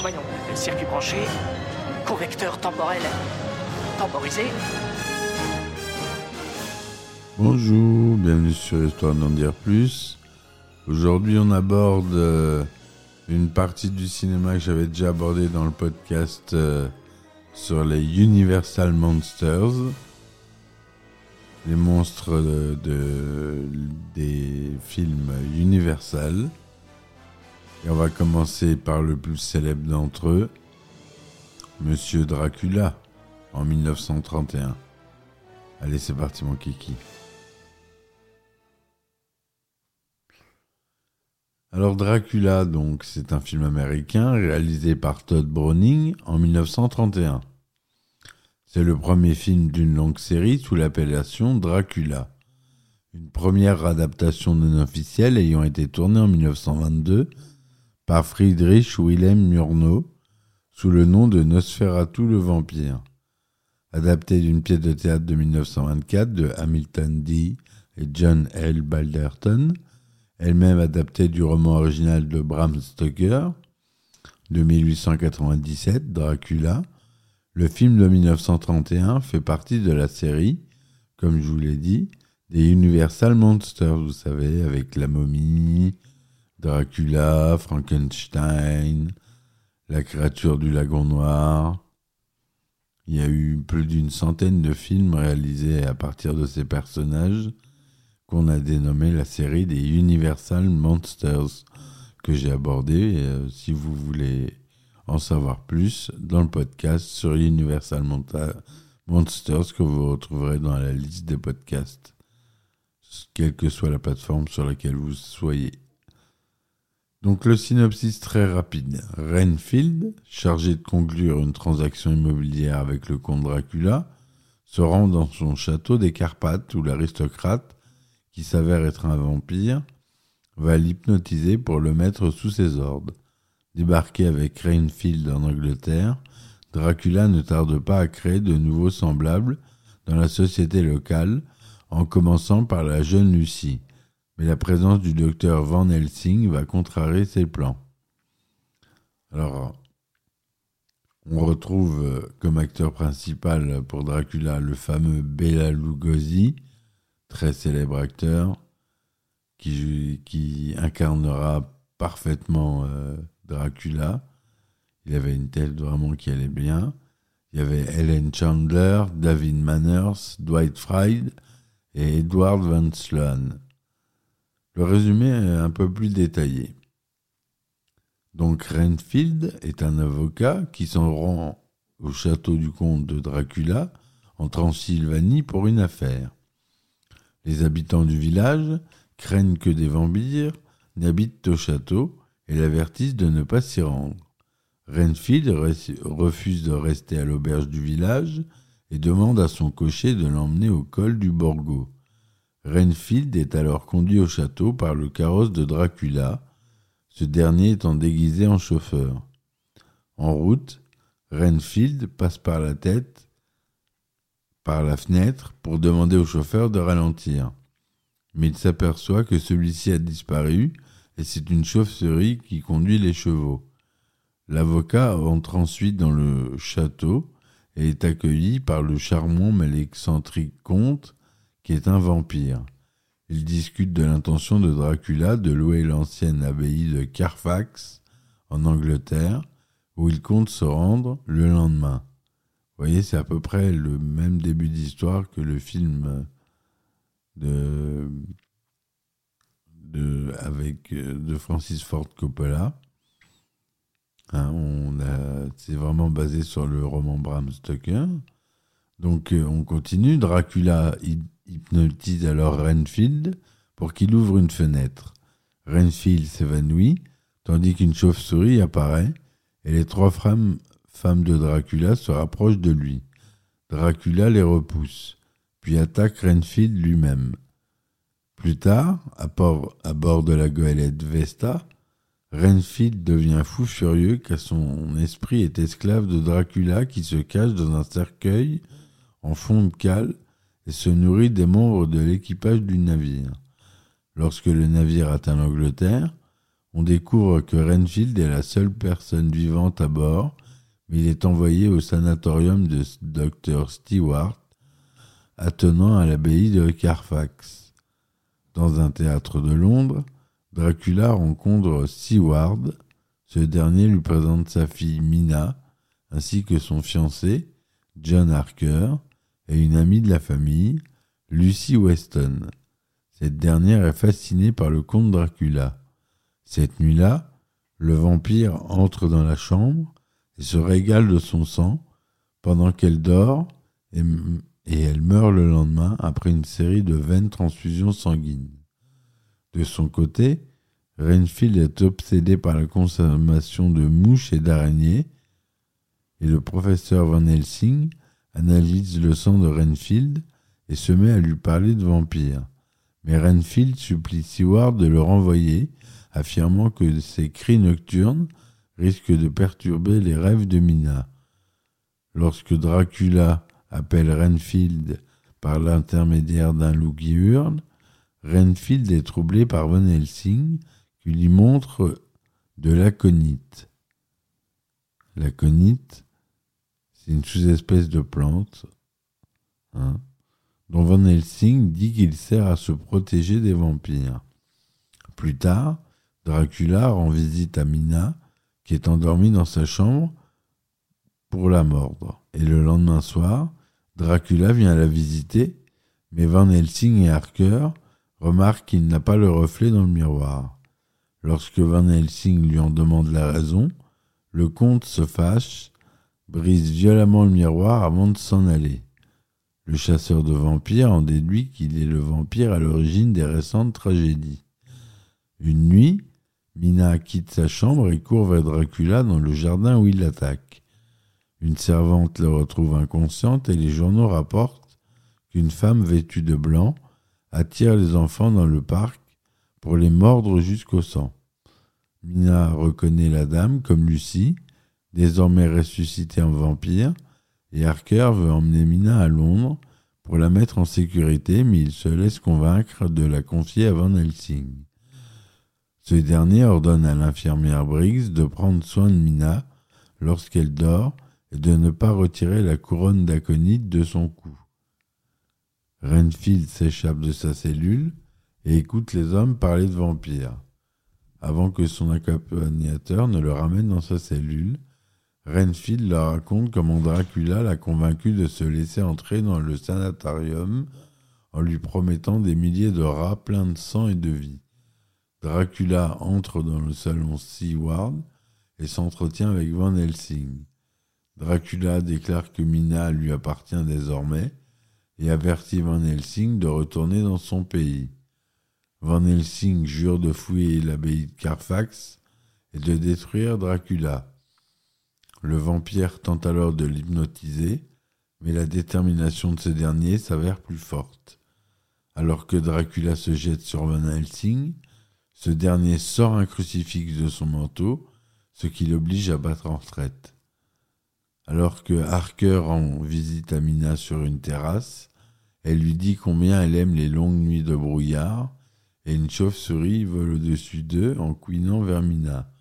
Voyons, circuit branché, temporel temporisé. Bonjour, bienvenue sur Histoire d'en dire plus. Aujourd'hui, on aborde euh, une partie du cinéma que j'avais déjà abordé dans le podcast euh, sur les Universal Monsters, les monstres de, de- des films Universal. Et on va commencer par le plus célèbre d'entre eux, Monsieur Dracula, en 1931. Allez, c'est parti mon kiki. Alors Dracula, donc, c'est un film américain réalisé par Todd Browning en 1931. C'est le premier film d'une longue série sous l'appellation Dracula. Une première adaptation non officielle ayant été tournée en 1922 par Friedrich Wilhelm Murnau sous le nom de Nosferatu le vampire. Adapté d'une pièce de théâtre de 1924 de Hamilton D. et John L. Balderton, elle-même adaptée du roman original de Bram Stoker de 1897, Dracula. Le film de 1931 fait partie de la série, comme je vous l'ai dit, des Universal Monsters, vous savez, avec la momie, Dracula, Frankenstein, la créature du lagon noir. Il y a eu plus d'une centaine de films réalisés à partir de ces personnages qu'on a dénommé la série des Universal Monsters que j'ai abordé. Euh, si vous voulez en savoir plus, dans le podcast sur Universal Monsters que vous retrouverez dans la liste des podcasts, quelle que soit la plateforme sur laquelle vous soyez. Donc le synopsis très rapide. Renfield, chargé de conclure une transaction immobilière avec le comte Dracula, se rend dans son château des Carpates où l'aristocrate qui s'avère être un vampire, va l'hypnotiser pour le mettre sous ses ordres. Débarqué avec Rainfield en Angleterre, Dracula ne tarde pas à créer de nouveaux semblables dans la société locale, en commençant par la jeune Lucie. Mais la présence du docteur Van Helsing va contrarier ses plans. Alors, on retrouve euh, comme acteur principal pour Dracula le fameux Bela Lugosi, très célèbre acteur qui, incarnera parfaitement euh, Dracula. Il avait une tête vraiment qui allait bien. Il y avait Helen Chandler, David Manners, Dwight Fried et Edward Van Sloan. Le résumé est un peu plus détaillé. Donc Renfield est un avocat qui s'en rend au château du comte de Dracula en Transylvanie pour une affaire. Les habitants du village craignent que des vampires n'habitent au château et l'avertissent de ne pas s'y rendre. Renfield re- refuse de rester à l'auberge du village et demande à son cocher de l'emmener au col du Borgo. Renfield est alors conduit au château par le carrosse de Dracula, ce dernier étant déguisé en chauffeur. En route, Renfield passe par la tête par la fenêtre pour demander au chauffeur de ralentir. Mais il s'aperçoit que celui-ci a disparu et c'est une chauve-souris qui conduit les chevaux. L'avocat entre ensuite dans le château et est accueilli par le charmant mais l'excentrique comte qui est un vampire. Ils discutent de l'intention de Dracula de louer l'ancienne abbaye de Carfax en Angleterre où il compte se rendre le lendemain. Vous voyez, c'est à peu près le même début d'histoire que le film de, de, avec, euh, de Francis Ford Coppola. Hein, on a, c'est vraiment basé sur le roman Bram Stoker. Donc euh, on continue. Dracula hy- hypnotise alors Renfield pour qu'il ouvre une fenêtre. Renfield s'évanouit, tandis qu'une chauve-souris apparaît et les trois femmes de Dracula se rapprochent de lui. Dracula les repousse, puis attaque Renfield lui-même. Plus tard, à, bord de la goélette Vesta, Renfield devient fou furieux car son esprit est esclave de Dracula qui se cache dans un cercueil en fond de cale et se nourrit des membres de l'équipage du navire. Lorsque le navire atteint l'Angleterre, on découvre que Renfield est la seule personne vivante à bord, mais il est envoyé au sanatorium de Dr. Stewart, attenant à l'abbaye de Carfax. Dans un théâtre de Londres, Dracula rencontre Seward. Ce dernier lui présente sa fille Mina, ainsi que son fiancé, John Harker, et une amie de la famille, Lucy Weston. Cette dernière est fascinée par le comte Dracula. Cette nuit-là, le vampire entre dans la chambre et se régale de son sang pendant qu'elle dort et, et elle meurt le lendemain après une série de vaines transfusions sanguines. De son côté, Renfield est obsédé par la consommation de mouches et d'araignées et le professeur Van Helsing analyse le sang de Renfield et se met à lui parler de vampires. Mais Renfield supplie Seward de le renvoyer, affirmant que ses cris nocturnes risquent de perturber les rêves de Mina. Lorsque Dracula appelle Renfield par l'intermédiaire d'un loup Renfield est troublé par Van Helsing qui lui montre de l'aconite. L'aconite, c'est une sous-espèce de plante hein, dont Van Helsing dit qu'il sert à se protéger des vampires. Plus tard, Dracula rend visite à Mina, qui est endormie dans sa chambre, pour la mordre. Et le lendemain soir, Dracula vient la visiter, mais Van Helsing et Harker remarquent qu'il n'a pas le reflet dans le miroir. Lorsque Van Helsing lui en demande la raison, le comte se fâche, brise violemment le miroir avant de s'en aller. Le chasseur de vampires en déduit qu'il est le vampire à l'origine des récentes tragédies. Une nuit, Mina quitte sa chambre et court vers Dracula dans le jardin où il l'attaque. Une servante le retrouve inconsciente et les journaux rapportent qu'une femme vêtue de blanc attire les enfants dans le parc pour les mordre jusqu'au sang. Mina reconnaît la dame comme Lucie, désormais ressuscitée en vampire, et Harker veut emmener Mina à Londres pour la mettre en sécurité, mais il se laisse convaincre de la confier à Van Helsing. Ce dernier ordonne à l'infirmière Briggs de prendre soin de Mina lorsqu'elle dort et de ne pas retirer la couronne d'aconite de son cou. Renfield s'échappe de sa cellule et écoute les hommes parler de vampires. Avant que son accompagnateur ne le ramène dans sa cellule, Renfield leur raconte comment Dracula l'a convaincu de se laisser entrer dans le sanatorium en lui promettant des milliers de rats pleins de sang et de vie. Dracula entre dans le salon Seward et s'entretient avec Van Helsing. Dracula déclare que Mina lui appartient désormais et avertit Van Helsing de retourner dans son pays. Van Helsing jure de fouiller l'abbaye de Carfax et de détruire Dracula. Le vampire tente alors de l'hypnotiser, mais la détermination de ce dernier s'avère plus forte. Alors que Dracula se jette sur Van Helsing, ce dernier sort un crucifix de son manteau, ce qui l'oblige à battre en retraite. Alors que Harker rend visite à Mina sur une terrasse, elle lui dit combien elle aime les longues nuits de brouillard, et une chauve-souris vole au-dessus d'eux en couinant vers Mina.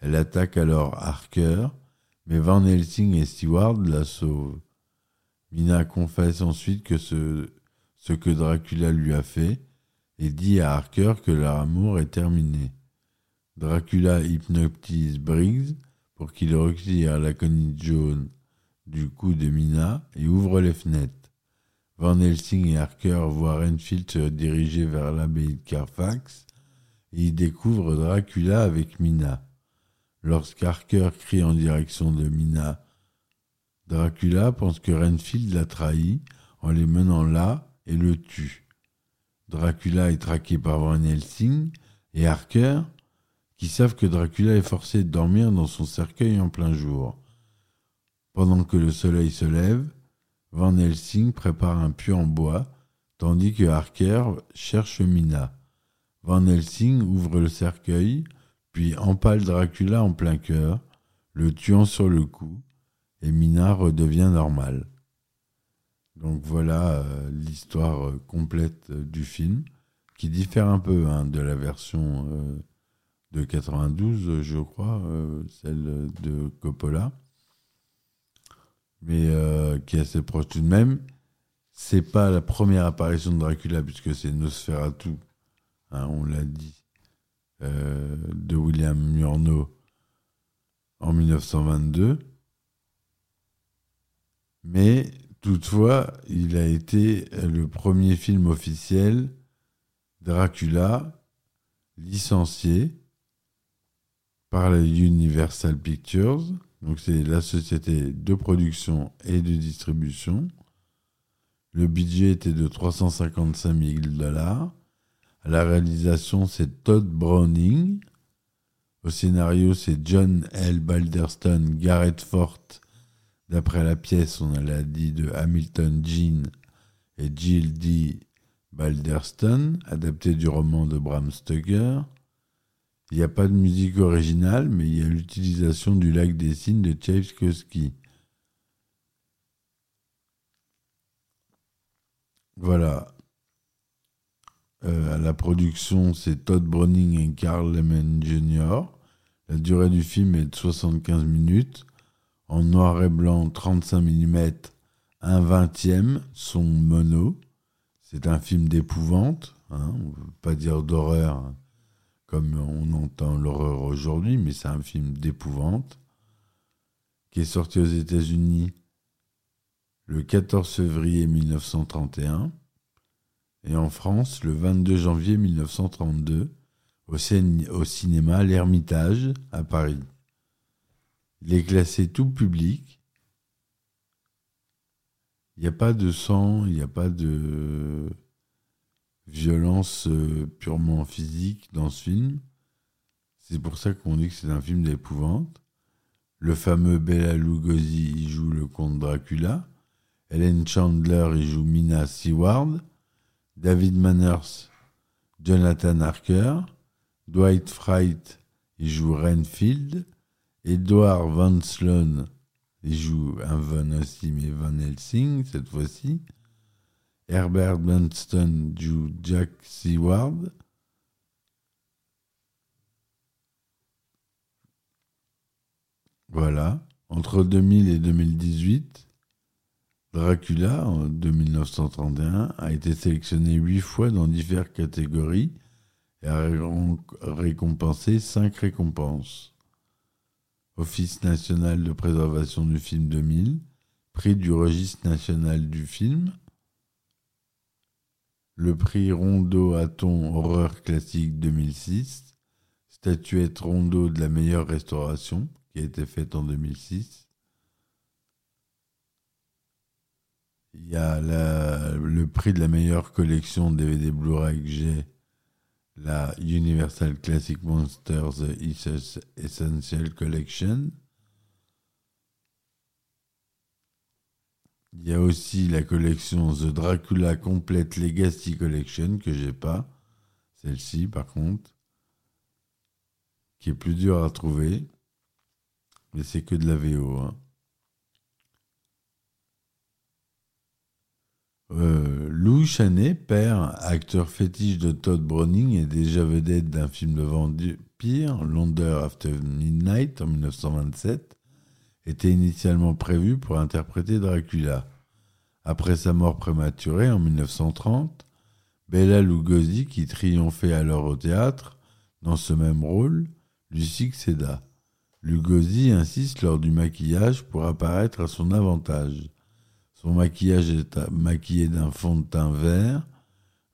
Elle attaque alors Harker, mais Van Helsing et Stewart la sauvent. Mina confesse ensuite ce que Dracula lui a fait et dit à Harker que leur amour est terminé. Dracula hypnotise Briggs pour qu'il retire la conite jaune du cou de Mina et ouvre les fenêtres. Van Helsing et Harker voient Renfield se diriger vers l'abbaye de Carfax et y découvrent Dracula avec Mina. Lorsqu'Harker crie en direction de Mina Dracula pense que Renfield l'a trahi en les menant là et le tue. Dracula est traqué par Van Helsing et Harker, qui savent que Dracula est forcé de dormir dans son cercueil en plein jour. Pendant que le soleil se lève, Van Helsing prépare un puits en bois, tandis que Harker cherche Mina. Van Helsing ouvre le cercueil, puis empale Dracula en plein cœur, le tuant sur le coup, et Mina redevient normale. Donc voilà euh, l'histoire euh, complète euh, du film, qui diffère un peu hein, de la version de 92, je crois, euh, celle de Coppola, mais euh, qui est assez proche tout de même. C'est pas la première apparition de Dracula, puisque c'est Nosferatu, hein, on l'a dit, euh, de William Murnau en 1922. Mais toutefois, il a été le premier film officiel Dracula licencié par la Universal Pictures. Donc c'est la société de production et de distribution. Le budget était de 355 000 dollars. La réalisation, c'est Todd Browning. Au scénario, c'est John L. Balderston, Garrett Fort. D'après la pièce, on l'a dit de Hamilton Jean et Jill D. Balderston, adapté du roman de Bram Stoker. Il n'y a pas de musique originale, mais il y a l'utilisation du lac des signes de Tchaïkovski. Voilà. Euh, la production, c'est Todd Browning et Carl Lehman Jr. La durée du film est de 75 minutes. En noir et blanc, 35 mm, un vingtième, son mono. C'est un film d'épouvante. Hein, on ne veut pas dire d'horreur hein, comme on entend l'horreur aujourd'hui, mais c'est un film d'épouvante qui est sorti aux États-Unis le 14 février 1931 et en France le 22 janvier 1932 au, au cinéma L'Ermitage à Paris. Il est classé tout public. Il n'y a pas de sang, il n'y a pas de violence euh, purement physique dans ce film. C'est pour ça qu'on dit que c'est un film d'épouvante. Le fameux Bela Lugosi y joue le comte Dracula. Helen Chandler y joue Mina Seward. David Manners, Jonathan Harker. Dwight Freit y joue Renfield. Edward Van Sloan y joue un Van aussi, mais Van Helsing cette fois-ci. Herbert Blunston joue Jack Seward. Voilà. Entre 2000 et 2018, Dracula, en- de 1931, a été sélectionné huit fois dans diverses catégories et a ré- récompensé cinq récompenses. Office national de préservation du film 2000, prix du registre national du film, le prix Rondo Aton Horreur Classique 2006, statuette Rondo de la meilleure restauration qui a été faite en 2006. Il y a le prix de la meilleure collection DVD Blu-ray que j'ai, la Universal Classic Monsters Essen- Essential Collection. Il y a aussi la collection The Dracula Complete Legacy Collection que j'ai pas. Celle-ci, par contre, qui est plus dure à trouver. Mais c'est que de la VO. hein. Euh, Lou Chaney, père, acteur fétiche de Todd Browning et déjà vedette d'un film de vampire, London After Midnight en 1927, était initialement prévu pour interpréter Dracula. Après sa mort prématurée en 1930, Bela Lugosi, qui triomphait alors au théâtre dans ce même rôle, lui succéda. Lugosi insiste lors du maquillage pour apparaître à son avantage. Son maquillage est maquillé d'un fond de teint vert,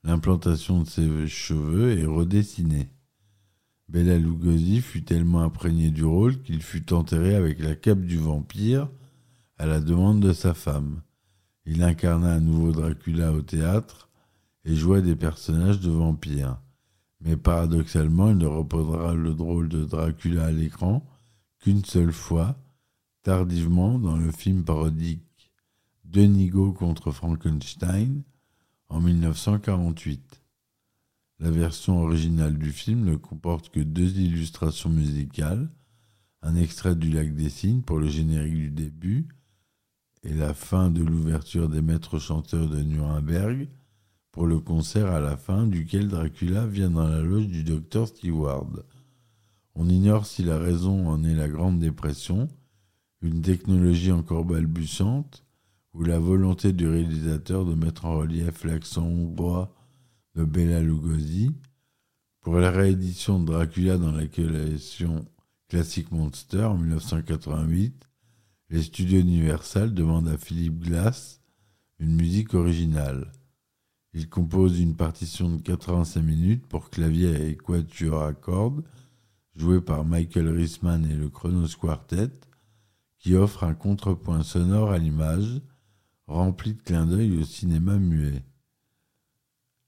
l'implantation de ses cheveux est redessinée. Bela Lugosi fut tellement imprégné du rôle qu'il fut enterré avec la cape du vampire à la demande de sa femme. Il incarna un nouveau Dracula au théâtre et jouait des personnages de vampires. Mais paradoxalement, il ne reposera le drôle de Dracula à l'écran qu'une seule fois, tardivement dans le film parodique Denigo contre Frankenstein en 1948. La version originale du film ne comporte que deux illustrations musicales, un extrait du Lac des Cygnes pour le générique du début et la fin de l'ouverture des maîtres chanteurs de Nuremberg pour le concert à la fin duquel Dracula vient dans la loge du docteur Stewart. On ignore si la raison en est la Grande Dépression, une technologie encore balbutiante, ou la volonté du réalisateur de mettre en relief l'accent hongrois de Bela Lugosi. Pour la réédition de Dracula dans la collection Classic Monster en 1988, les studios Universal demandent à Philippe Glass une musique originale. Il compose une partition de 85 minutes pour clavier et quatuor à cordes, jouée par Michael Risman et le Chronos Quartet, qui offre un contrepoint sonore à l'image, rempli de clins d'œil au cinéma muet.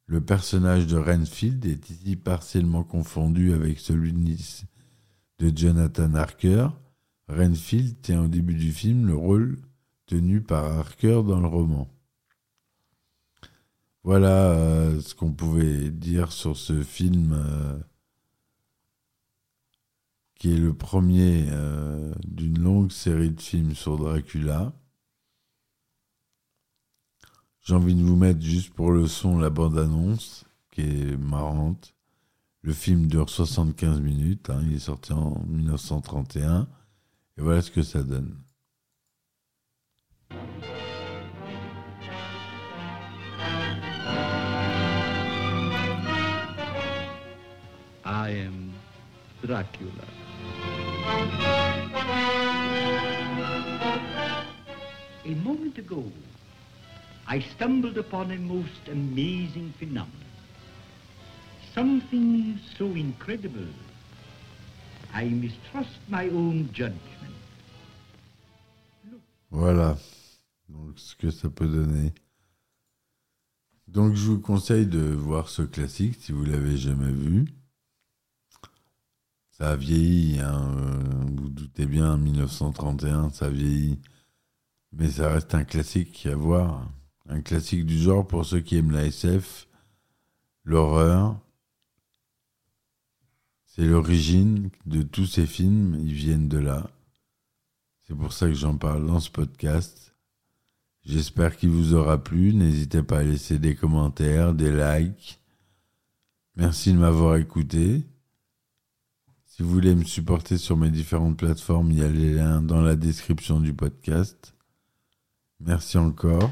Le personnage de Renfield est ici partiellement confondu avec celui de Jonathan Harker. Renfield tient au début du film le rôle tenu par Harker dans le roman. Voilà euh, ce qu'on pouvait dire sur ce film euh, qui est le premier euh, d'une longue série de films sur Dracula. J'ai envie de vous mettre juste pour le son la bande-annonce, qui est marrante. Le film dure 75 minutes, hein, il est sorti en 1931, et voilà ce que ça donne. I am Dracula. A moment ago, I stumbled upon a most amazing phenomenon. Something so incredible, I mistrust my own judgment. Voilà. Donc, ce que ça peut donner. Donc, je vous conseille de voir ce classique si vous l'avez jamais vu. Ça a vieilli, hein, euh, vous, doutez bien, 1931, ça a vieilli. Mais ça reste un classique à voir. Un classique du genre pour ceux qui aiment la SF, l'horreur. C'est l'origine de tous ces films, ils viennent de là. C'est pour ça que j'en parle dans ce podcast. J'espère qu'il vous aura plu. N'hésitez pas à laisser des commentaires, des likes. Merci de m'avoir écouté. Si vous voulez me supporter sur mes différentes plateformes, il y a les liens dans la description du podcast. Merci encore.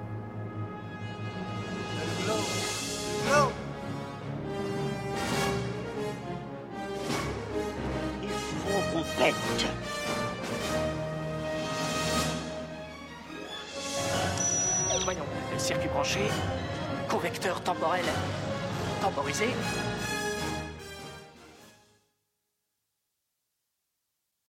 Temporel temporisé,